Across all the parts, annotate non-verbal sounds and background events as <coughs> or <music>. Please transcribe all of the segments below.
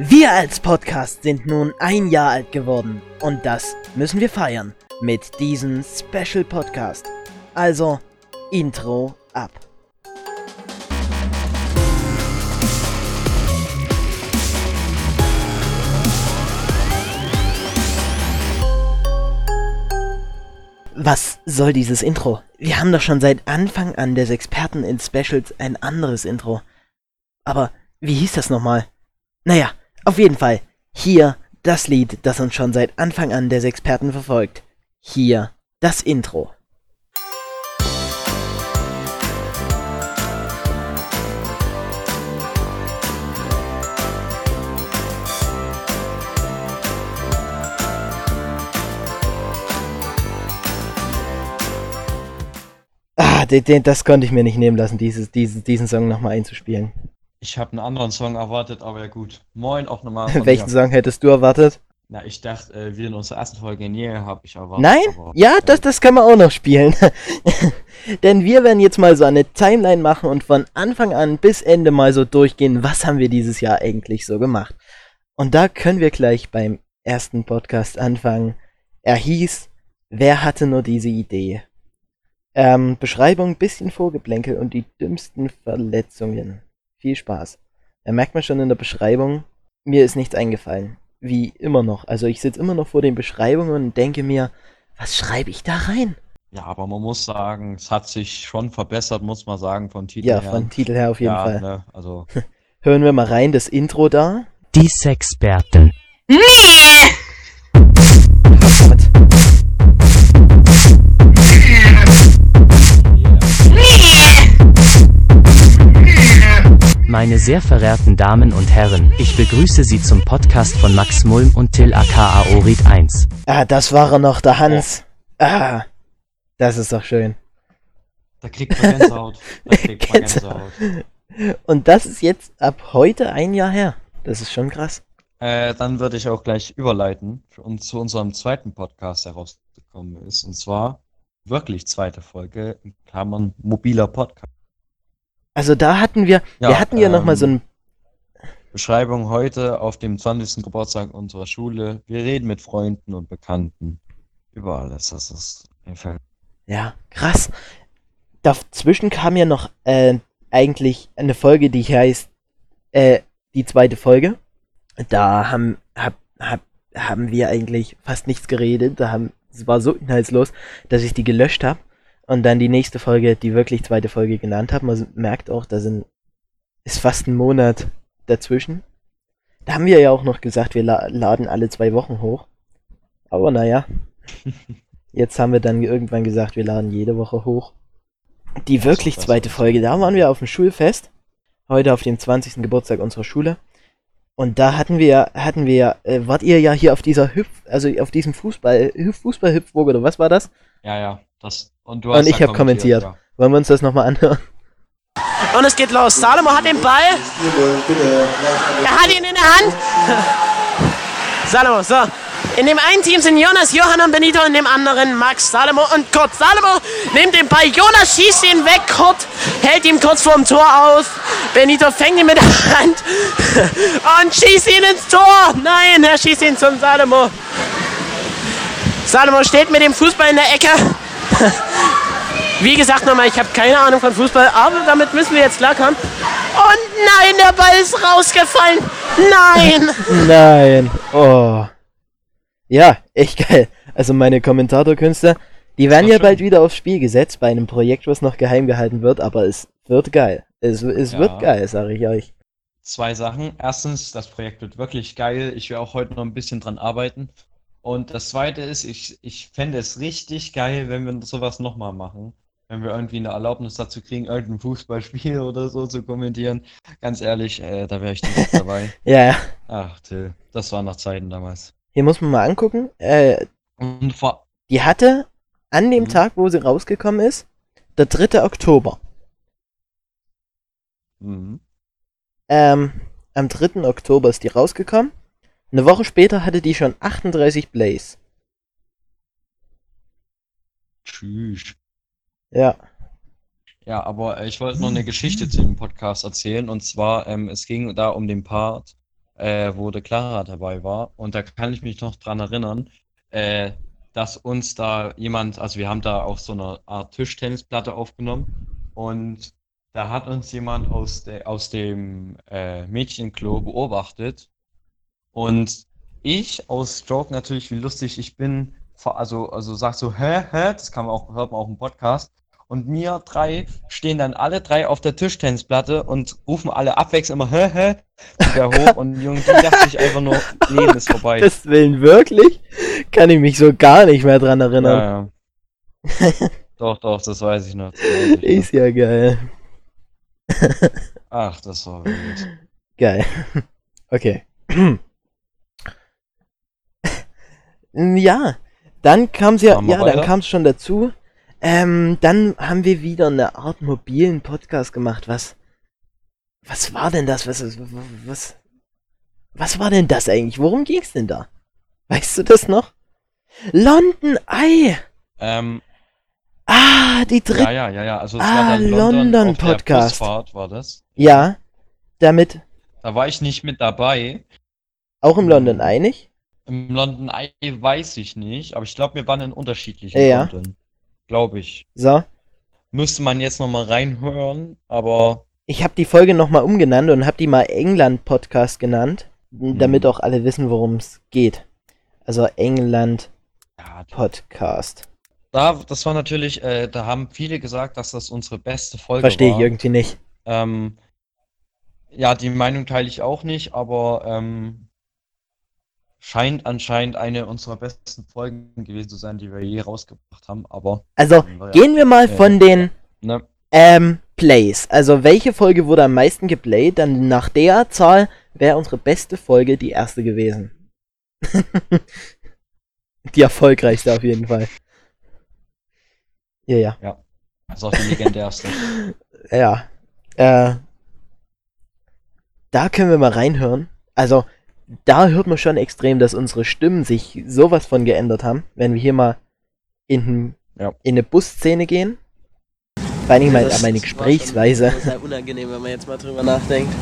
Wir als Podcast sind nun ein Jahr alt geworden und das müssen wir feiern mit diesem Special Podcast. Also, Intro ab. Was soll dieses Intro? Wir haben doch schon seit Anfang an des Experten in Specials ein anderes Intro. Aber wie hieß das nochmal? Naja, auf jeden Fall. Hier das Lied, das uns schon seit Anfang an des Experten verfolgt. Hier das Intro. Ah, das konnte ich mir nicht nehmen lassen, dieses, dieses, diesen Song nochmal einzuspielen. Ich habe einen anderen Song erwartet, aber ja gut. Moin auch nochmal. <laughs> Welchen. Song hättest du erwartet? Na, ich dachte, äh, wie in unserer ersten Folge in Nähe habe ich erwartet. Nein? aber, Ja, äh, das, das kann man auch noch spielen. <laughs> Denn wir werden jetzt mal so eine Timeline machen und von Anfang an bis Ende mal so durchgehen, was haben wir dieses Jahr eigentlich so gemacht. Und da können wir gleich beim ersten Podcast anfangen. Er hieß Wer hatte nur diese Idee? Ähm, Beschreibung, bisschen Vorgeplänkel und die dümmsten Verletzungen. Viel Spaß. Da merkt man schon in der Beschreibung, mir ist nichts eingefallen. Wie immer noch. Also ich sitze immer noch vor den Beschreibungen und denke mir, was schreibe ich da rein? Ja, aber man muss sagen, es hat sich schon verbessert, muss man sagen, vom Titel Ja, her. von Titel her auf jeden ja, Fall. Ne, also, <laughs> Hören wir mal rein, das Intro da. Die Sexperten. Oh Meine sehr verehrten Damen und Herren, ich begrüße Sie zum Podcast von Max Mulm und Till aka Orit 1. Ah, das war er noch, der Hans. Ah, das ist doch schön. da kriegt man Gänsehaut. Da <laughs> kriegt man Gänsehaut. Und das ist jetzt ab heute ein Jahr her. Das ist schon krass. Äh, dann würde ich auch gleich überleiten und zu unserem zweiten Podcast, der rausgekommen ist. Und zwar wirklich zweite Folge, in Klammern mobiler Podcast. Also da hatten wir, Ja, wir hatten ja noch mal so ähm, ein, Beschreibung heute auf dem 20. Geburtstag unserer Schule. Wir reden mit Freunden und Bekannten über alles, das ist einfällt. ja, krass. Dazwischen kam ja noch äh, eigentlich eine Folge, die heißt, äh, die zweite Folge. Da haben, hab, hab, haben wir eigentlich fast nichts geredet. Da haben, es war so inhaltslos, dass ich die gelöscht habe. Und dann die nächste Folge, die wirklich zweite Folge genannt habe. Man merkt auch, da sind, ist fast ein Monat dazwischen. Da haben wir ja auch noch gesagt, wir la laden alle zwei Wochen hoch. Aber naja, <laughs> jetzt haben wir dann irgendwann gesagt, wir laden jede Woche hoch. Die wirklich zweite Folge, da waren wir auf dem Schulfest. Heute auf dem 20. Geburtstag unserer Schule. Und da hatten wir, hatten wir, äh, wart ihr ja hier auf dieser Hüpf, also auf diesem Fußball, Hüpf, Fußball-Hüpfburg oder was war das? Ja, ja, das. Und du Und ich da hab kommentiert. ja. Wollen wir uns das nochmal anhören? Und es geht los. Salomo hat den Ball. Er hat ihn in der Hand. <laughs> Salomo, so. In dem einen Team sind Jonas, Johann und Benito, in dem anderen Max, Salomo und Kurt. Salomo nimmt den Ball, Jonas schießt ihn weg, Kurt hält ihn kurz vorm Tor auf. Benito fängt ihn mit der Hand <laughs> und schießt ihn ins Tor. Nein, er schießt ihn zum Salomo. Salomo steht mit dem Fußball in der Ecke. <laughs> Wie gesagt nochmal, ich habe keine Ahnung von Fußball, aber damit müssen wir jetzt klarkommen. Und nein, der Ball ist rausgefallen. Nein. <laughs> Nein. Oh. Ja, echt geil. Also meine Kommentatorkünste, die werden ja schön. bald wieder aufs Spiel gesetzt bei einem Projekt, was noch geheim gehalten wird, aber es wird geil. Es, es Ja. wird geil, sage ich euch. Zwei Sachen. Erstens, das Projekt wird wirklich geil. Ich will auch heute noch ein bisschen dran arbeiten. Und das zweite ist, ich, ich fände es richtig geil, wenn wir sowas nochmal machen. Wenn wir irgendwie eine Erlaubnis dazu kriegen, irgendein Fußballspiel <laughs> oder so zu kommentieren. Ganz ehrlich, äh, da wäre ich direkt dabei. <laughs> Ja, ja. Ach, Till, das waren noch Zeiten damals. Hier muss man mal angucken. Äh, die hatte an dem Mhm. Tag, wo sie rausgekommen ist, der 3. Oktober. Mhm. Ähm, am 3. Oktober ist die rausgekommen. Eine Woche später hatte die schon 38 Plays. Tschüss. Ja. Ja, aber äh, ich wollte noch eine Geschichte zu dem Podcast erzählen. Und zwar, ähm, es ging da um den Part, äh, wo der Clara dabei war. Und da kann ich mich noch dran erinnern, äh, dass uns da jemand, also wir haben da auch so eine Art Tischtennisplatte aufgenommen und da hat uns jemand aus, de, aus dem äh, Mädchenklo beobachtet und ich aus Joke natürlich, wie lustig ich bin, also, also sag so, hä, hä, das kann man auch, hört man auch im Podcast. Und mir drei stehen dann alle drei auf der Tischtennisplatte und rufen alle abwechselnd immer, hä, hä, wieder hoch. <laughs> Und irgendwie dachte ich einfach nur, Leben ist vorbei. Das Willen wirklich? Kann ich mich so gar nicht mehr dran erinnern. Ja, <laughs> ja. Doch, doch, das weiß ich noch. Weiß ich noch. Ist ja geil. Ach, das war wild. Geil. Okay. <clears throat> ja, dann kam's ja, Machen wir ja, dann kam's schon dazu. Ähm, dann haben wir wieder eine Art mobilen Podcast gemacht. Was, was war denn das? Was, was, was, was war denn das eigentlich? Worum ging's denn da? Weißt du das noch? London Eye. Ähm, Ah, die dritte. ja, ja, ja, ja. Also es Ah, war dann London, London Podcast. War das. Ja, damit Da war ich nicht mit dabei. auch im London Eye nicht? Im London Eye weiß ich nicht, aber ich glaube, wir waren in unterschiedlichen Ja. London. Glaube ich. So. Müsste man jetzt nochmal reinhören, aber Ich habe die Folge nochmal umgenannt und habe die mal England Podcast genannt, damit Mhm. auch alle wissen, worum es geht. Also England ja, Podcast. da, das war natürlich, äh, da haben viele gesagt, dass das unsere beste Folge Verstehe ich war. irgendwie nicht. Ähm, ja, die Meinung teile ich auch nicht, aber ähm, scheint anscheinend eine unserer besten Folgen gewesen zu sein, die wir je rausgebracht haben. Aber Also Ja. gehen wir mal Ja. von den ne, ähm, Plays. Also welche Folge wurde am meisten geplayt? Dann nach der Zahl wäre unsere beste Folge die erste gewesen. <laughs> die erfolgreichste auf jeden Fall. Ja, ja. das ist auch die legendärste. <laughs> Ja. Äh, da können wir mal reinhören. Also, da hört man schon extrem, dass unsere Stimmen sich sowas von geändert haben, wenn wir hier mal in, Ja. in eine Busszene gehen. Vor allem meine, Das meine war schon Gesprächsweise. Sehr unangenehm, wenn man jetzt mal drüber nachdenkt.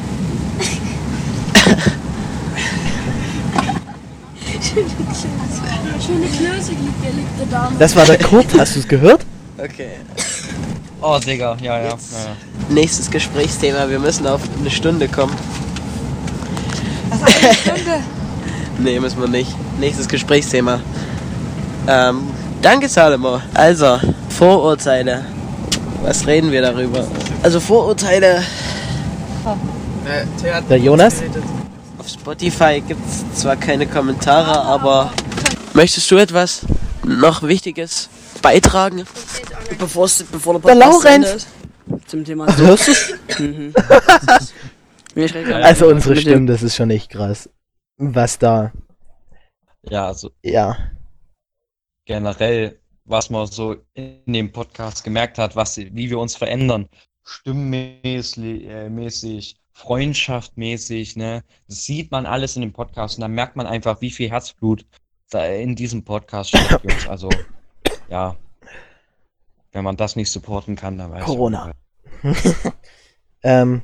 Schöne Klöße liegt der, liegt der Dame. Das war der Kurt, hast du es gehört? Okay. Oh, Digga, ja, ja. Jetzt. ja, ja. Nächstes Gesprächsthema. Wir müssen auf eine Stunde kommen. Stunde. <laughs> Nee, müssen wir nicht. Nächstes Gesprächsthema. Ähm, danke, Salomo. Also, Vorurteile. Was reden wir darüber? Also, Vorurteile. Der Jonas? Auf Spotify gibt es zwar keine Kommentare, aber möchtest du etwas noch Wichtiges beitragen? Bevor, es, bevor der Der Podcast zu Laurenz. Zum Thema hörst du's? Mhm. <laughs> <laughs> Also unsere Stimmen, das ist schon echt krass. Was da, Ja, also ja. generell, was man so in dem Podcast gemerkt hat, was, wie wir uns verändern, stimmmäßig, äh, mäßig, freundschaftmäßig, ne, das sieht man alles in dem Podcast und dann merkt man einfach, wie viel Herzblut da in diesem Podcast steckt. <laughs> Also, ja, wenn man das nicht supporten kann, dann weiß Corona. ich <laughs> ähm,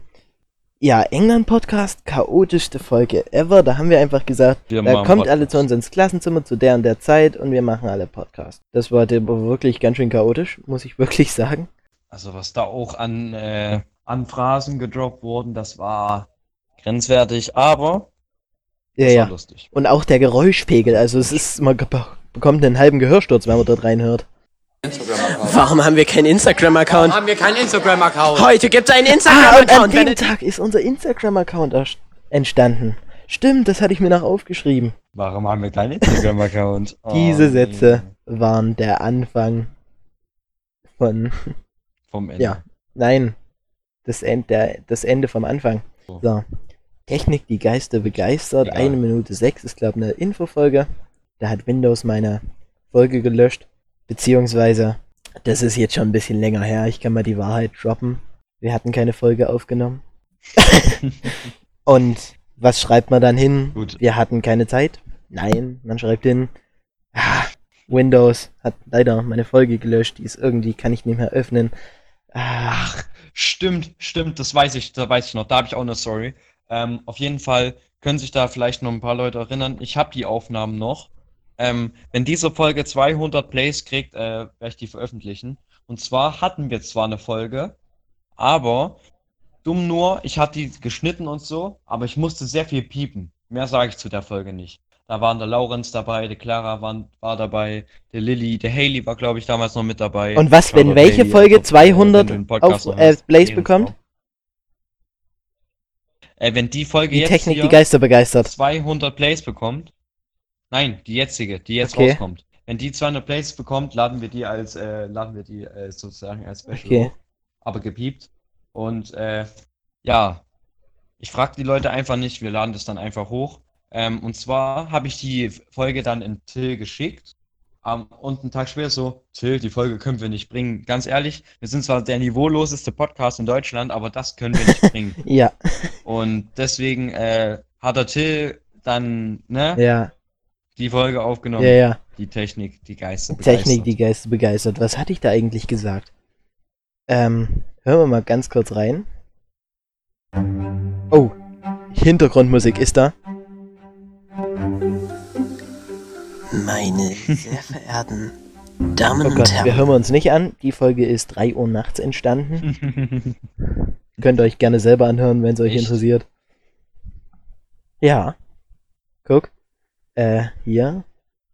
ja, England-Podcast, chaotischste Folge ever. Da haben wir einfach gesagt, Wir Da machen kommt alle Podcast. zu uns ins Klassenzimmer zu der und der Zeit und wir machen alle Podcast. Das war wirklich ganz schön chaotisch, muss ich <laughs> wirklich sagen. Also was da auch an, äh, an Phrasen gedroppt wurden, das war grenzwertig, aber Ja, ja. lustig. Und auch der Geräuschpegel, also es ist, man bekommt einen halben Gehörsturz, wenn man dort reinhört. Warum haben wir keinen Instagram-Account? Haben wir keinen Instagram-Account? Heute gibt es einen Ah, und an Instagram-Account. dem Tag ist unser Instagram-Account entstanden. Stimmt, das hatte ich mir noch aufgeschrieben. Warum haben wir keinen Instagram-Account? <laughs> Oh, Diese nee. Sätze waren der Anfang von, Vom Ende. ja, nein, das, End, der, das Ende vom Anfang. So. So. Technik, die Geister begeistert. Egal. Eine Minute sechs ist, glaube ich, eine Infofolge. Da hat Windows meine Folge gelöscht. Beziehungsweise, das ist jetzt schon ein bisschen länger her. Ich kann mal die Wahrheit droppen. Wir hatten keine Folge aufgenommen. <laughs> Und was schreibt man dann hin? Gut. Wir hatten keine Zeit. Nein, man schreibt hin. Ah, Windows hat leider meine Folge gelöscht. Die ist irgendwie, kann ich nicht mehr öffnen. Ah, Ach, stimmt, stimmt, das weiß ich, da weiß ich noch. Da habe ich auch eine Story. Ähm, auf jeden Fall können sich da vielleicht noch ein paar Leute erinnern. Ich habe die Aufnahmen noch. Ähm, wenn diese Folge 200 Plays kriegt, äh, werde ich die veröffentlichen. Und zwar hatten wir zwar eine Folge, aber dumm nur, ich hatte die geschnitten und so, aber ich musste sehr viel piepen. Mehr sage ich zu der Folge nicht. Da waren der Laurenz dabei, der Clara war, war dabei, der Lilly, der Haley war, glaube ich, damals noch mit dabei. Und was, wenn welche Haley, Folge äh, 200 wenn du den Podcast auf äh, Blaze bekommt? Äh, wenn die Folge Die jetzt Technik, die Geister begeistert. 200 Plays bekommt, nein, die jetzige, die jetzt Okay. rauskommt. Wenn die 200 Plays bekommt, laden wir die als, äh, laden wir die äh, sozusagen als Special Okay. hoch, aber gepiept. Und äh, ja, ich frage die Leute einfach nicht, wir laden das dann einfach hoch. Ähm, und zwar habe ich die Folge dann in Till geschickt. Ähm, und einen Tag später so, Till, die Folge können wir nicht bringen. Ganz ehrlich, wir sind zwar der niveauloseste Podcast in Deutschland, aber das können wir nicht <laughs> bringen. Ja, Und deswegen äh, hat der Till dann ne, ja, die Folge aufgenommen. ja, ja. Die Technik, die Geister Technik, die Geister begeistert. Was hatte ich da eigentlich gesagt? Ähm, hören wir mal ganz kurz rein. Oh, Hintergrundmusik ist da. Meine sehr <laughs> verehrten Damen Oh und Herren. Wir hören wir uns nicht an. Die Folge ist 3 Uhr nachts entstanden. <laughs> Könnt ihr euch gerne selber anhören, wenn es euch Echt? interessiert. Ja. Guck. Äh, hier.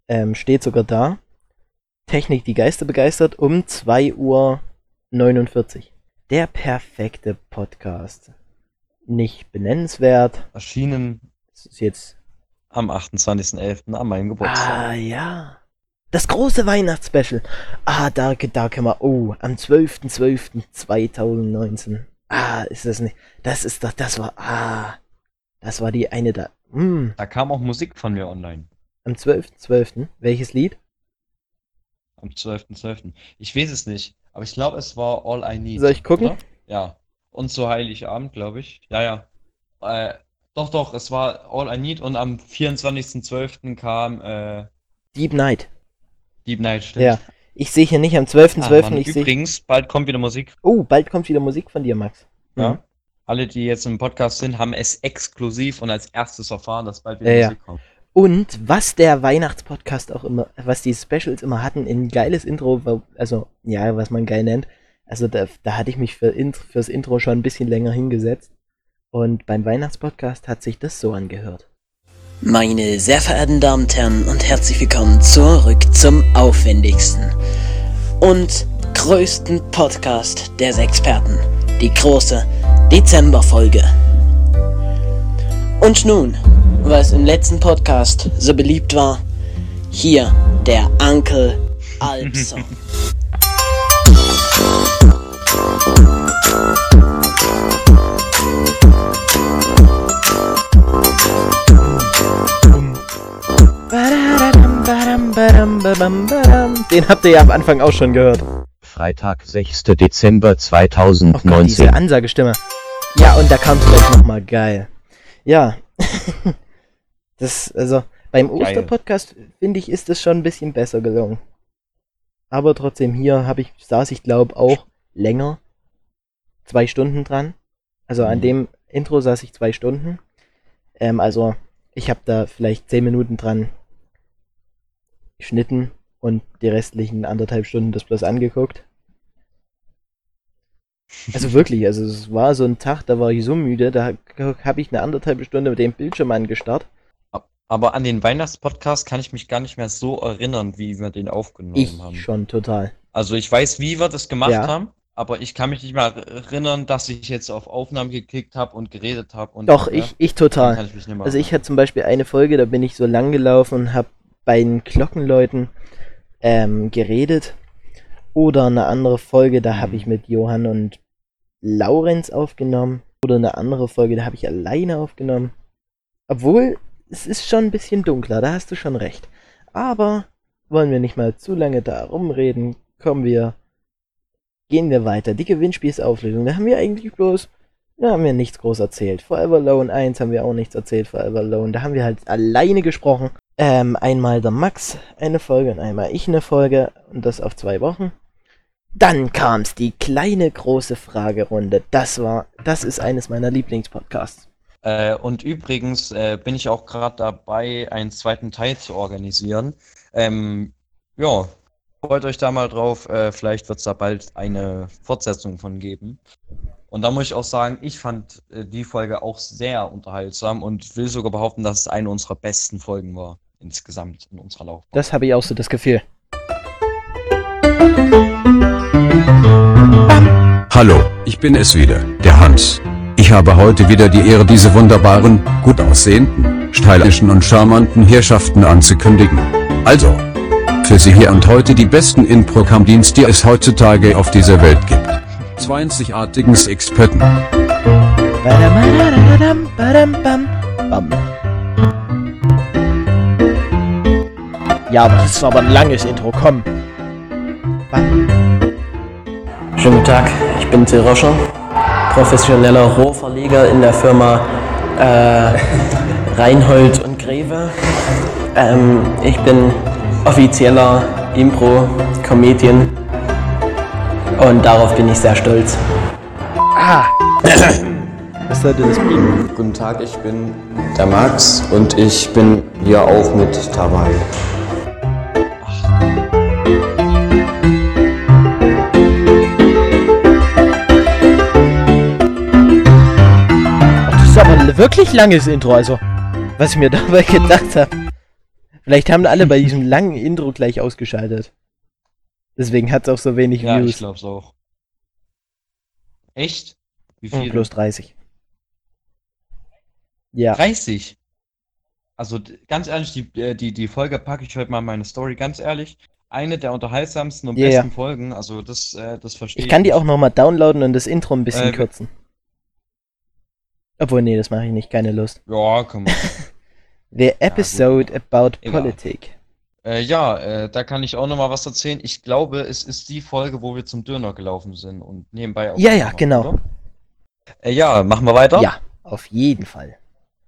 Ähm, steht sogar da. Technik, die Geister begeistert, um 2 Uhr 49. Der perfekte Podcast. Nicht benennenswert. Erschienen Das ist jetzt. am 28.11. an meinem Geburtstag. Ah, ja. Das große Weihnachtsspecial. Ah, da, da können wir. Oh, am 12.12.2019. Ah, ist das nicht. Das ist doch. Das war. Ah. Das war die eine da. Hm. Da kam auch Musik von mir online. Am 12.12. Welches Lied? Am 12.12. Ich weiß es nicht, aber ich glaube, es war All I Need. Soll ich gucken? Oder? Ja. Und so Heiligabend, glaube ich. Ja, ja. Äh, doch, doch, es war All I Need und am 24.12. kam äh, Deep Night. Deep Night, stimmt. Ja. Ich sehe hier nicht am Ah, 12.12. Mann, ich sehe. übrigens, bald kommt wieder Musik. Oh, bald kommt wieder Musik von dir, Max. Ja. Alle, die jetzt im Podcast sind, haben es exklusiv und als erstes erfahren, dass bald wieder Ja, ja. Musik kommt. Und was der Weihnachtspodcast auch immer, was die Specials immer hatten, ein geiles Intro, also ja, was man geil nennt. Also da, da hatte ich mich für Int fürs Intro schon ein bisschen länger hingesetzt. Und beim Weihnachtspodcast hat sich das so angehört. Meine sehr verehrten Damen und Herren und herzlich willkommen zurück zum aufwendigsten und größten Podcast der Experten, die große Dezemberfolge. Und nun, was im letzten Podcast so beliebt war, hier der Uncle <laughs> badam. Den habt ihr ja am Anfang auch schon gehört. Freitag, 6. Dezember Oh Gott, diese 2019. Ansagestimme. Ja, und da kam es gleich nochmal geil. Ja. <laughs> das, also, beim. Osterpodcast, finde ich, ist das schon ein bisschen besser gelungen. Aber trotzdem, hier habe ich, saß ich glaube auch länger. Zwei Stunden dran. Also an Mhm. dem Intro saß ich zwei Stunden. Ähm, also, ich habe da vielleicht zehn Minuten dran geschnitten und die restlichen anderthalb Stunden das bloß angeguckt. Also wirklich, also es war so ein Tag, da war ich so müde, da habe ich eine anderthalb Stunde mit dem Bildschirm angestarrt. Aber an den Weihnachtspodcast kann ich mich gar nicht mehr so erinnern, wie wir den aufgenommen Ich haben. schon total. Also ich weiß, wie wir das gemacht Ja. haben, aber ich kann mich nicht mehr erinnern, dass ich jetzt auf Aufnahmen geklickt habe und geredet habe und Doch, ja, ich, ich total. ich Also ich hatte zum Beispiel eine Folge, da bin ich so lang gelaufen und habe bei den Glockenleuten ähm, geredet. Oder eine andere Folge, da habe ich mit Johann und Laurenz aufgenommen. Oder eine andere Folge, da habe ich alleine aufgenommen. Obwohl, es ist schon ein bisschen dunkler, da hast du schon recht. Aber wollen wir nicht mal zu lange da rumreden, kommen wir, gehen wir weiter. Die Gewinnspielsauflösung, da haben wir eigentlich bloß da haben wir nichts groß erzählt. Forever Alone 1 haben wir auch nichts erzählt. Forever Alone, da haben wir halt alleine gesprochen. Ähm, einmal der Max eine Folge und einmal ich eine Folge. Und das auf zwei Wochen. Dann kam's die kleine große Fragerunde. Das war, das ist eines meiner Lieblingspodcasts. Äh, und übrigens äh, bin ich auch gerade dabei, einen zweiten Teil zu organisieren. Ähm, ja, freut euch da mal drauf. Äh, vielleicht wird es da bald eine Fortsetzung von geben. Und da muss ich auch sagen, ich fand äh, die Folge auch sehr unterhaltsam und will sogar behaupten, dass es eine unserer besten Folgen war insgesamt in unserer Laufbahn. Das habe ich auch so das Gefühl. Hallo, ich bin es wieder, der Hans. Ich habe heute wieder die Ehre, diese wunderbaren, gut aussehenden, stylischen und charmanten Herrschaften anzukündigen. Also, für Sie hier und heute die besten Impro-Cam-Dienst, die es heutzutage auf dieser Welt gibt. Zwei einzigartigen Experten. Ja, aber das ist aber ein langes Intro, komm. Bam. Schönen guten Tag, ich bin Till Roscher, professioneller Rohverleger in der Firma äh, <laughs> Reinhold und Greve. Ähm, ich bin offizieller Impro-Comedian und darauf bin ich sehr stolz. Ah. <coughs> Was sollte das bringen? Guten Tag, ich bin der Max und ich bin hier auch mit dabei. Wirklich langes Intro, also. Was ich mir <laughs> dabei gedacht habe. Vielleicht haben alle bei diesem langen Intro gleich ausgeschaltet. Deswegen hat es auch so wenig Ja, ich Views. glaub's auch. Echt? Wie Hm, viel? Plus 30. Ja. 30. Also ganz ehrlich, die, äh, die, die Folge packe ich heute mal in meine Story. Ganz ehrlich, eine der unterhaltsamsten und Ja, ja. besten Folgen. Also das, äh, das verstehe Ich kann die auch nochmal downloaden und das Intro ein bisschen Äh, kürzen. Obwohl, nee, das mache ich nicht. Keine Lust. Ja, komm mal. <laughs> The episode about Egal. politic. äh, ja, äh, da kann ich auch noch mal was erzählen. Ich glaube, es ist die Folge, wo wir zum Döner gelaufen sind und nebenbei auch. Ja, ja, genau. Äh, ja, machen wir weiter. Ja, auf jeden Fall.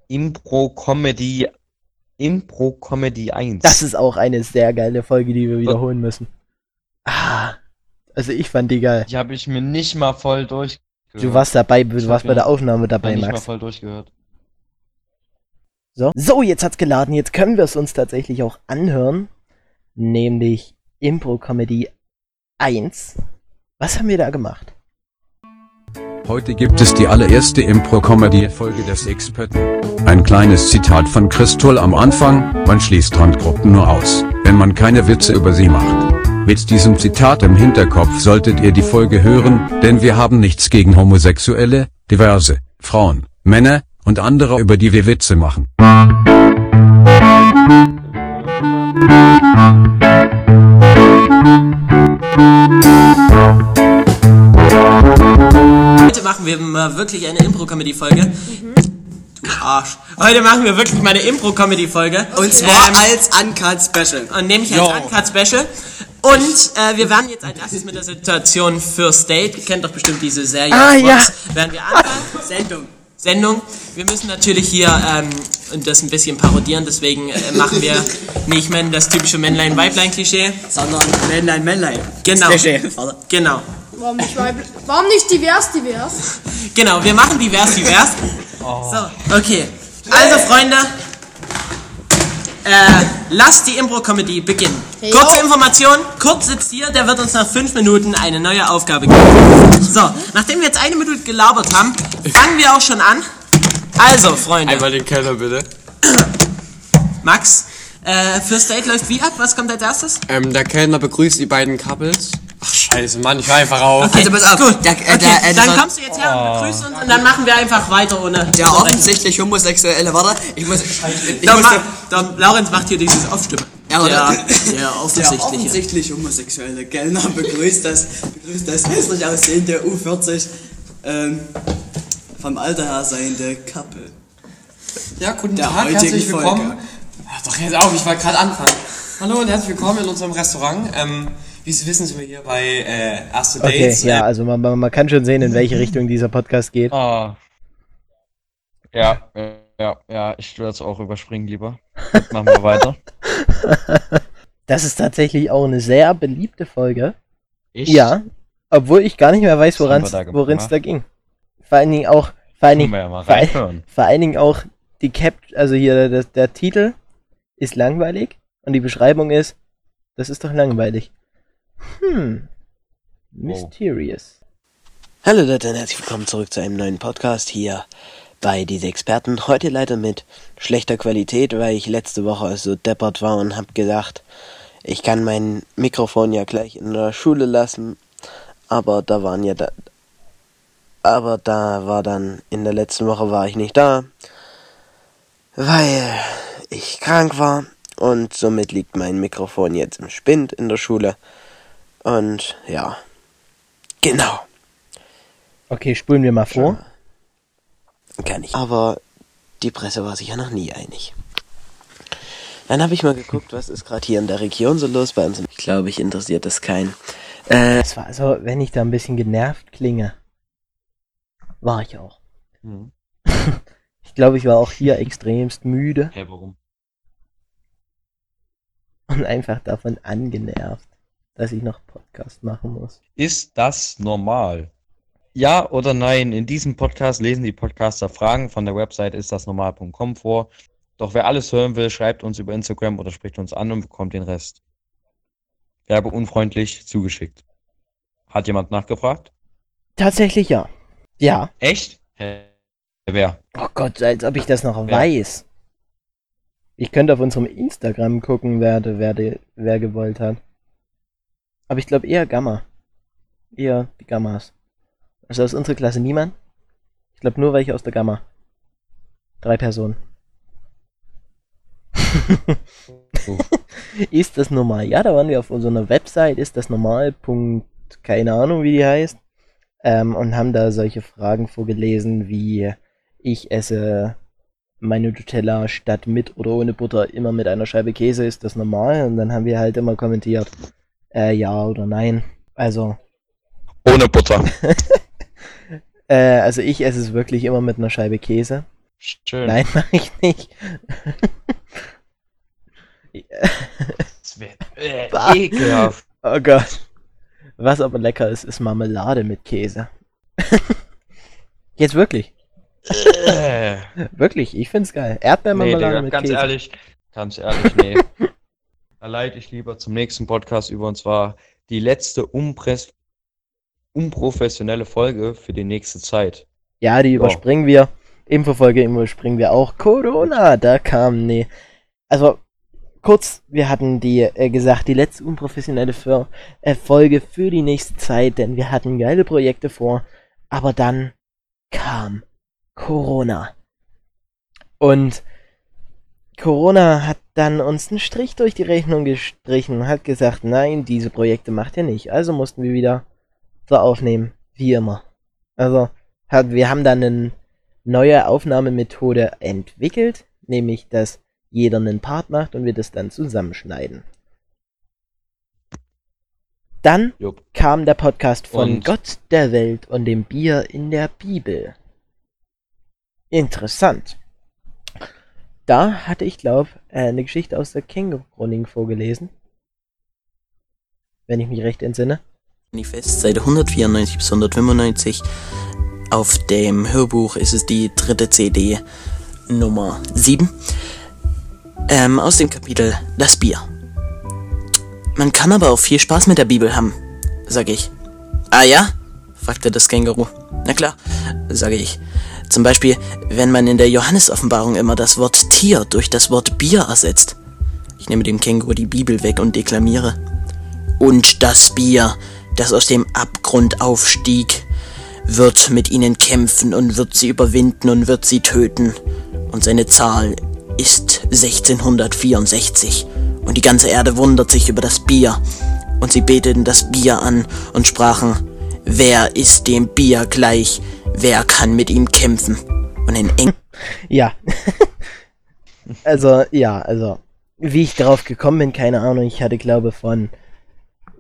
Impro-Comedy. Impro-Comedy 1. Das ist auch eine sehr geile Folge, die wir wiederholen müssen. Ah, also ich fand die geil. Die habe ich mir nicht mal voll Du warst dabei, du Ich warst bei der Aufnahme dabei, nicht Max. voll durchgehört. So. so, jetzt hat's geladen. Jetzt können wir es uns tatsächlich auch anhören. Nämlich Impro Comedy 1. Was haben wir da gemacht? Heute gibt es die allererste Impro-Comedy-Folge des Experten. Ein kleines Zitat von Christol am Anfang, man schließt Randgruppen nur aus, wenn man keine Witze über sie macht. Mit diesem Zitat im Hinterkopf solltet ihr die Folge hören, denn wir haben nichts gegen Homosexuelle, Diverse, Frauen, Männer und andere, über die wir Witze machen. Heute machen wir mal wirklich eine Impro-Comedy-Folge. Du Arsch. Heute machen wir wirklich mal eine Impro-Comedy-Folge. Und zwar Ähm, als Uncut Special. Und nämlich als Uncut Special. Und äh, wir werden jetzt als erstes mit der Situation First Date, ihr kennt doch bestimmt diese Serie. Ah, ja. Werden wir anfangen. Sendung. Sendung. Wir müssen natürlich hier ähm, und das ein bisschen parodieren, deswegen äh, machen wir nicht mehr das typische Männlein-Weiblein-Klischee. Sondern Männlein, Männlein. Genau. Genau. Warum nicht, weiblich- Warum nicht divers, divers? Genau, wir machen divers, divers. So, okay. Also, Freunde, äh, lasst die Impro-Comedy beginnen. Hey, Kurze yo. Information, Kurt sitzt hier, der wird uns nach fünf Minuten eine neue Aufgabe geben. So, nachdem wir jetzt eine Minute gelabert haben, fangen wir auch schon an. Also, Freunde, Einmal den Keller bitte. Max, äh, First Date läuft wie ab? Was kommt als erstes? Ähm, der Kellner begrüßt die beiden Couples. Ach scheiße, Mann, ich war einfach auf. Also pass auf, Gut, der, äh, okay, der, äh, dann der, kommst du jetzt her und begrüßt uns und dann machen wir einfach weiter ohne... der offensichtlich homosexuelle, warte, ich muss, ich Der, muss, Ma der Laurenz macht hier dieses Aufstimme. Ja, der, oder? der der <laughs> offensichtliche. offensichtlich homosexuelle Kellner begrüßt das, begrüßt das hässlich aussehende U40, ähm, vom Alter her seiende Couple. Ja, guten Der Tag, herzlich willkommen. Folge. Ach, doch jetzt auf, ich wollte gerade anfangen. Hallo und herzlich willkommen in unserem Restaurant. Ähm, wie Sie wissen, sind wir hier bei äh, Erste Okay, Dates. ja, Äh, also man, man man kann schon sehen, in <laughs> welche Richtung dieser Podcast geht. Ah. Ja, ja, ja, ich würde es auch überspringen lieber. Jetzt machen wir weiter. <laughs> Das ist tatsächlich auch eine sehr beliebte Folge. Ich? Ja, obwohl ich gar nicht mehr weiß, woran wir da es da ging. Vor allen Dingen auch Vor allen Dingen, ja vor, vor allen Dingen auch die Cap, also hier der, der Titel ist langweilig und die Beschreibung ist, das ist doch langweilig. Hm. Mysterious. Hallo Leute und herzlich willkommen zurück zu einem neuen Podcast hier bei Diese Experten. Heute leider mit schlechter Qualität, weil ich letzte Woche so deppert war und hab gesagt, ich kann mein Mikrofon ja gleich in der Schule lassen, aber da waren ja da, aber da war dann in der letzten Woche war ich nicht da, weil ich krank war und somit liegt mein Mikrofon jetzt im Spind in der Schule und ja, genau. Okay, spulen wir mal vor. Kann ich. Aber die Presse war sich ja noch nie einig. Dann habe ich mal geguckt, was ist gerade hier in der Region so los bei uns. Ich glaube, ich interessiert das keinen. Äh, Das war also, wenn ich da ein bisschen genervt klinge, war ich auch. Hm. <laughs> Ich glaube, ich war auch hier extremst müde Hä, warum? und einfach davon angenervt, dass ich noch Podcast machen muss. Ist das normal? Ja oder nein? In diesem Podcast lesen die Podcaster Fragen von der Website istdasnormal.com vor. Doch wer alles hören will, schreibt uns über Instagram oder spricht uns an und bekommt den Rest. Werbeunfreundlich zugeschickt. Hat jemand nachgefragt? Tatsächlich ja. Ja. Echt? Hä? Wer? Oh Gott, als ob ich das noch Wer? weiß. Ich könnte auf unserem Instagram gucken, wer, wer, wer gewollt hat. Aber ich glaube eher Gamma. Eher die Gammas. Also aus unserer Klasse niemand? Ich glaube nur welche aus der Gamma. Drei Personen. <laughs> ist das normal? Ja, da waren wir auf unserer Website, ist das normal? Punkt, keine Ahnung, wie die heißt. Ähm, und haben da solche Fragen vorgelesen wie ich esse meine Nutella statt mit oder ohne Butter immer mit einer Scheibe Käse, ist das normal? Und dann haben wir halt immer kommentiert, äh, ja oder nein. Also, Ohne Butter. <laughs> äh, also ich esse es wirklich immer mit einer Scheibe Käse. Schön. Nein, <laughs> mache ich nicht. Das wär, äh, <laughs> ekelhaft. Oh Gott. Was aber lecker ist, ist Marmelade mit Käse. Jetzt wirklich. Äh. Wirklich, ich find's geil. Nee, Erdbeermarmelade Digga, mit ganz Käse. ehrlich, ganz ehrlich, nee. Da leite ich lieber zum nächsten Podcast über und zwar die letzte unpres unprofessionelle Folge für die nächste Zeit. Ja, die überspringen wir. Infofolge überspringen wir auch. Corona, da kam, nee. Also, kurz, wir hatten die äh, gesagt, die letzte unprofessionelle für, äh, Folge für die nächste Zeit, denn wir hatten geile Projekte vor, aber dann kam Corona. Und Corona hat dann uns einen Strich durch die Rechnung gestrichen und hat gesagt, nein, diese Projekte macht ihr nicht. Also mussten wir wieder so aufnehmen, wie immer. Also, hat, wir haben dann eine neue Aufnahmemethode entwickelt, nämlich, dass jeder einen Part macht und wir das dann zusammenschneiden. Dann Jupp. kam der Podcast von Und- Gott der Welt und dem Bier in der Bibel. Interessant. Da hatte ich, glaube eine Geschichte aus der Känguru-Chronik vorgelesen. Wenn ich mich recht entsinne. Manifest, Seite 194 bis 195. Auf dem Hörbuch ist es die dritte CD Nummer 7. Ähm, aus dem Kapitel Das Bier. Man kann aber auch viel Spaß mit der Bibel haben, sag ich. Ah ja? fragte das Känguru. Na klar, sage ich. Zum Beispiel, wenn man in der Johannesoffenbarung immer das Wort Tier durch das Wort Bier ersetzt. Ich nehme dem Känguru die Bibel weg und deklamiere. Und das Bier, das aus dem Abgrund aufstieg, wird mit ihnen kämpfen und wird sie überwinden und wird sie töten. Und seine Zahl ist 1664. Und die ganze Erde wundert sich über das Bier. Und sie beteten das Bier an und sprachen, wer ist dem Bier gleich? Wer kann mit ihm kämpfen? Und ein Engel. Ja. <laughs> also, ja, also, wie ich darauf gekommen bin, keine Ahnung. Ich hatte, glaube von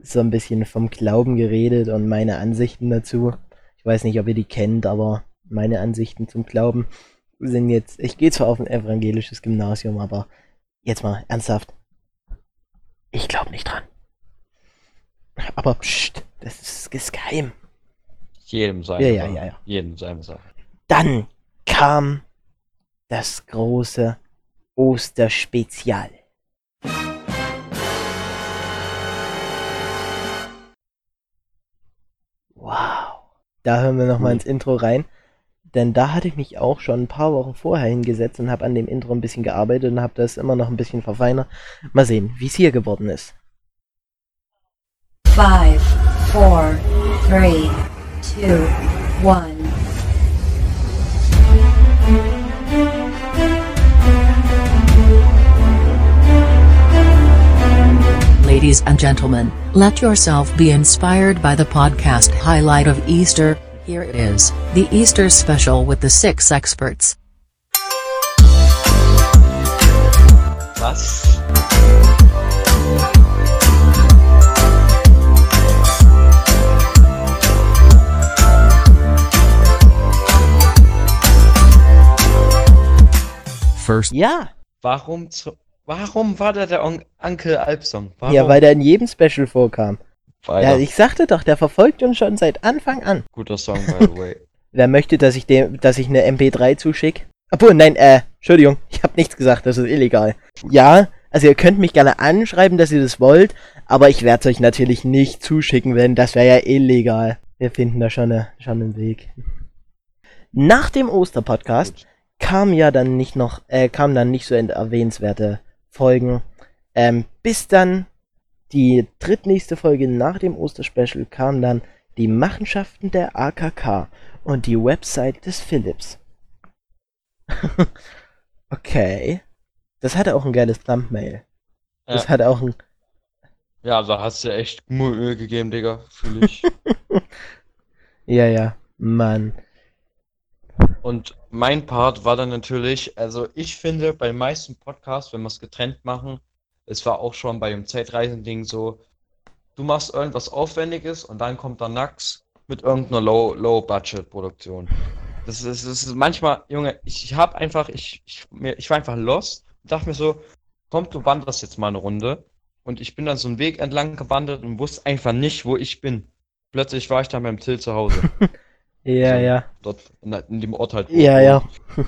so ein bisschen vom Glauben geredet und meine Ansichten dazu. Ich weiß nicht, ob ihr die kennt, aber meine Ansichten zum Glauben sind jetzt. Ich gehe zwar auf ein evangelisches Gymnasium, aber jetzt mal ernsthaft. Ich glaube nicht dran. Aber pst, das ist geheim. Jedem seine Ja, ja, Sache. ja, ja. Jedem seine Sache. dann kam das große Osterspezial. Wow. Da hören wir nochmal ins Intro rein. Denn da hatte ich mich auch schon ein paar Wochen vorher hingesetzt und habe an dem Intro ein bisschen gearbeitet und habe das immer noch ein bisschen verfeinert. Mal sehen, wie es hier geworden ist. Five, four, three, two, one. Ladies and gentlemen, let yourself be inspired by the podcast highlight of Easter. Here it is, the Easter special with the six experts. Was? First. Ja. Warum, zu, warum war da der On Uncle Alp-Song? Warum? Ja, weil der in jedem Special vorkam. Weiter. Ja, ich sagte doch, der verfolgt uns schon seit Anfang an. Guter Song, by the way. <laughs> Wer möchte, dass ich dem, dass ich eine MP3 zuschicke? Obwohl, nein, äh, Entschuldigung, <laughs> ich habe nichts gesagt, das ist illegal. Ja, also ihr könnt mich gerne anschreiben, dass ihr das wollt, aber ich werde es euch natürlich nicht zuschicken, denn das wäre ja illegal. Wir finden da schon, eine, schon einen Weg. Nach dem Osterpodcast kam ja dann nicht noch, äh, kam dann nicht so erwähnenswerte Folgen, ähm, bis dann die drittnächste Folge nach dem Osterspecial kam dann die Machenschaften der AKK und die Website des Philips. <laughs> okay. Das hatte auch ein geiles Thumbnail. Das Ja. hatte auch ein. Ja, da hast du echt Mühe gegeben, Digga, fühl <laughs> ich. Ja, ja, Mann. Und mein Part war dann natürlich, also ich finde, bei den meisten Podcasts, wenn wir es getrennt machen, es war auch schon bei dem Zeitreisending so, du machst irgendwas Aufwendiges und dann kommt der Nax mit irgendeiner Low, Low-Budget-Produktion. Das ist, das ist manchmal, Junge, ich, ich hab einfach, ich, ich, mir, ich war einfach lost und dachte mir so, komm, du wanderst jetzt mal eine Runde. Und ich bin dann so einen Weg entlang gewandert und wusste einfach nicht, wo ich bin. Plötzlich war ich dann beim Till zu Hause. <laughs> Ja, ja. Dort in, dem Ort halt. Ja, ja. <laughs>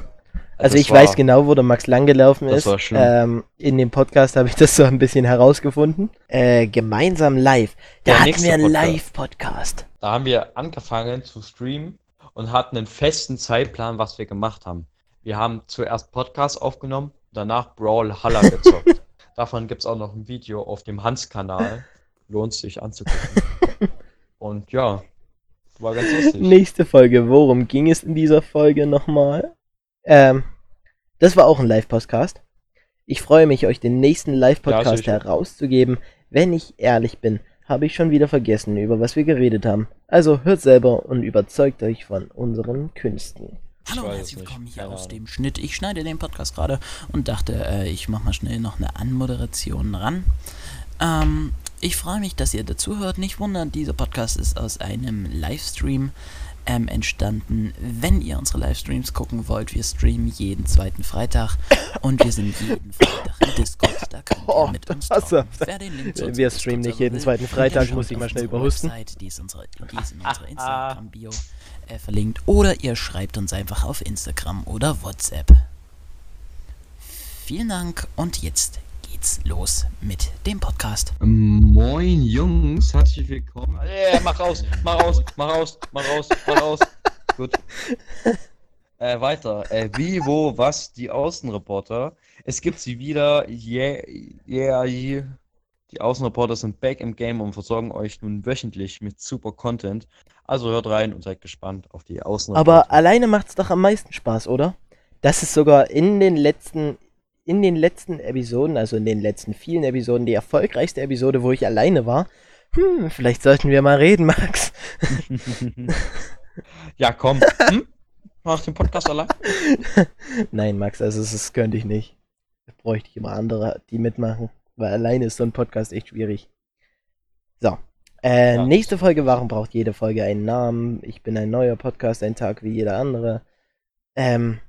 Also Das ich weiß genau, wo der Max langgelaufen Das ist. war schlimm. Ähm, in dem Podcast habe ich das so ein bisschen herausgefunden. Äh, gemeinsam live. Da Der hatten wir einen Podcast. Live-Podcast. Da haben wir angefangen zu streamen und hatten einen festen Zeitplan, was wir gemacht haben. Wir haben zuerst Podcast aufgenommen, danach Brawl Halla gezockt. <laughs> Davon gibt es auch noch ein Video auf dem Hans-Kanal. Lohnt sich anzugucken. <laughs> Und ja, war ganz lustig. Nächste Folge. Worum ging es in dieser Folge nochmal? Ähm, das war auch ein Live-Podcast. Ich freue mich, euch den nächsten Ja, Live-Podcast sicher. herauszugeben. Wenn ich ehrlich bin, habe ich schon wieder vergessen, über was wir geredet haben. Also hört selber und überzeugt euch von unseren Künsten. Hallo und herzlich willkommen hier aus dem Schnitt. Ich schneide den Podcast gerade und dachte, äh, ich mache mal schnell noch eine Anmoderation ran. Ähm, ich freue mich, dass ihr dazu hört. Nicht wundern, dieser Podcast ist aus einem Livestream ähm, entstanden. Wenn ihr unsere Livestreams gucken wollt, wir streamen jeden zweiten Freitag und wir sind jeden <coughs> Freitag im Discord. Da könnt ihr mit uns talken. Wer den Link zu Wir streamen nicht jeden will, zweiten Freitag, muss ich mal schnell überhusten. Website, Die ist, unsere, die ist in <laughs> unserer Instagram-Bio äh, verlinkt. Oder ihr schreibt uns einfach auf Instagram oder WhatsApp. Vielen Dank und jetzt geht's los mit dem Podcast. Moin Jungs, herzlich willkommen. Äh, mach raus, mach raus, mach raus, mach raus, mach raus. <laughs> Gut. Äh, weiter. Äh, wie, wo, was, die Außenreporter. Es gibt sie wieder. Yeah, yeah, yeah. Die Außenreporter sind back im Game und versorgen euch nun wöchentlich mit super Content. Also hört rein und seid gespannt auf die Außenreporter. Aber alleine macht's doch am meisten Spaß, oder? Das ist sogar in den letzten, in den letzten Episoden, also in den letzten vielen Episoden, die erfolgreichste Episode, wo ich alleine war. Hm, vielleicht sollten wir mal reden, Max. <laughs> ja, komm. Hm? Mach den Podcast allein. <laughs> Nein, Max, also das, könnte ich nicht. Da bräuchte ich immer andere, die mitmachen. Weil alleine ist so ein Podcast echt schwierig. So. Äh, Ja. nächste Folge, warum braucht jede Folge einen Namen? Ich bin ein neuer Podcast, ein Tag wie jeder andere. Ähm,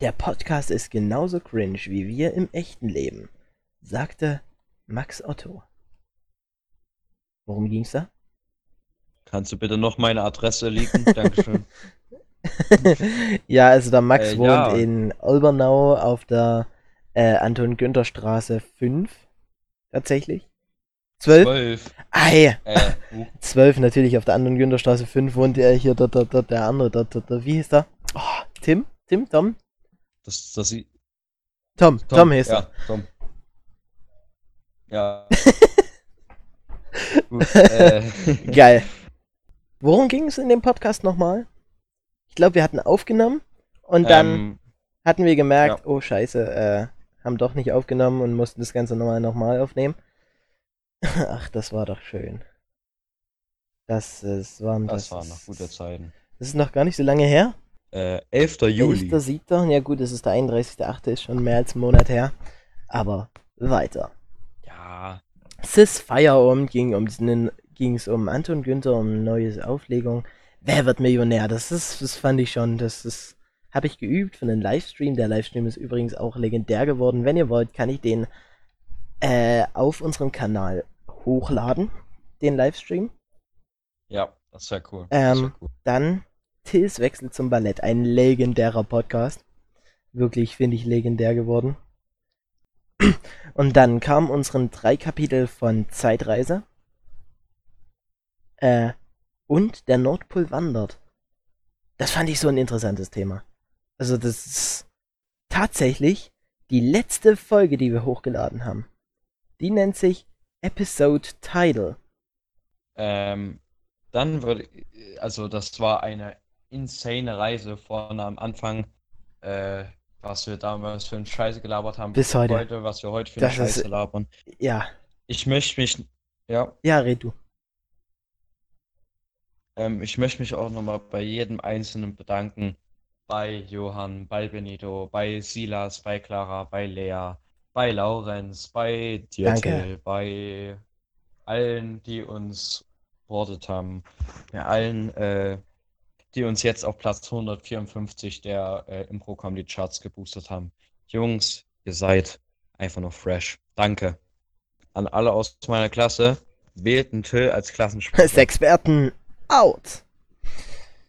der Podcast ist genauso cringe wie wir im echten Leben, sagte Max Otto. Worum ging's da? Kannst du bitte noch meine Adresse leaken? <laughs> Dankeschön. <laughs> ja, also der Max Äh, wohnt ja. in Olbernau auf der äh, Anton-Günther-Straße 5. Tatsächlich. 12? Zwölf. Ei! Äh, uh. <laughs> 12 natürlich auf der Anton-Günther-Straße 5 wohnt er hier, dort, dort, dort, der andere, dort, dort, dort, wie hieß der? Oh, Tim? Tim? Tom? Das, das sieht. Tom, Tom, hieß ja, er. Tom. Ja. <laughs> Gut, äh, Geil. Worum ging es in dem Podcast nochmal? Ich glaube, wir hatten aufgenommen und dann Ähm, hatten wir gemerkt, ja. oh scheiße, äh, haben doch nicht aufgenommen und mussten das Ganze nochmal nochmal aufnehmen. <laughs> Ach, das war doch schön. Das, das waren das das. waren noch gute Zeiten. Das ist noch gar nicht so lange her. Äh, 11. Juli. 11.7. Ja gut, es ist der 31.8. ist schon mehr als einen Monat her. Aber weiter. Ja. Sis Feierabend ging um ging es um Anton Günther, um eine neue Auflegung. Wer wird Millionär? Das ist, das fand ich schon, das ist, habe ich geübt für einen Livestream. Der Livestream ist übrigens auch legendär geworden. Wenn ihr wollt, kann ich den äh, auf unserem Kanal hochladen, den Livestream. Ja, das wäre cool. Das wär Ähm, Dann Tills Wechsel zum Ballett, ein legendärer Podcast. Wirklich, finde ich, legendär geworden. Und dann kamen unseren drei Kapitel von Zeitreise. Äh, und der Nordpol wandert. Das fand ich so ein interessantes Thema. Also, das ist tatsächlich die letzte Folge, die wir hochgeladen haben. Die nennt sich Episode Title. Ähm, dann würde, also das war eine insane Reise von am Anfang, äh, was wir damals für einen Scheiße gelabert haben, Bis heute. was wir heute für eine Das ist- Scheiße labern. Ja. Ich möchte mich, ja, Ja, red du. ähm, ich möchte mich auch nochmal bei jedem Einzelnen bedanken. Bei Johann, bei Benito, bei Silas, bei Clara, bei Lea, bei Laurenz, bei. Dirtel, bei allen, die uns supportet haben, ja, allen, äh, die uns jetzt auf Platz 154 der äh, Impro Comedy Charts geboostet haben. Jungs, ihr seid einfach noch fresh. Danke. An alle aus meiner Klasse, wählten Till als Klassensprecher. Experten out.